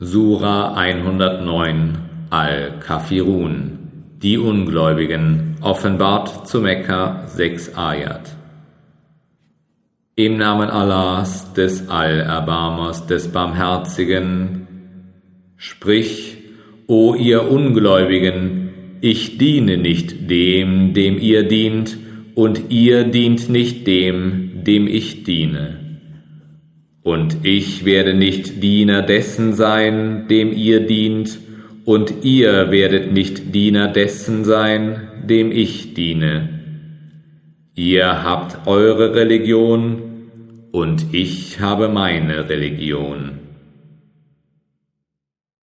Sura 109 Al-Kafirun Die Ungläubigen offenbart zu Mekka 6 Ayat Im Namen Allahs, des Allerbarmers, des Barmherzigen, sprich, O ihr Ungläubigen, ich diene nicht dem, dem ihr dient, und ihr dient nicht dem, dem ich diene. Und ich werde nicht Diener dessen sein, dem ihr dient, und ihr werdet nicht Diener dessen sein, dem ich diene. Ihr habt eure Religion, und ich habe meine Religion.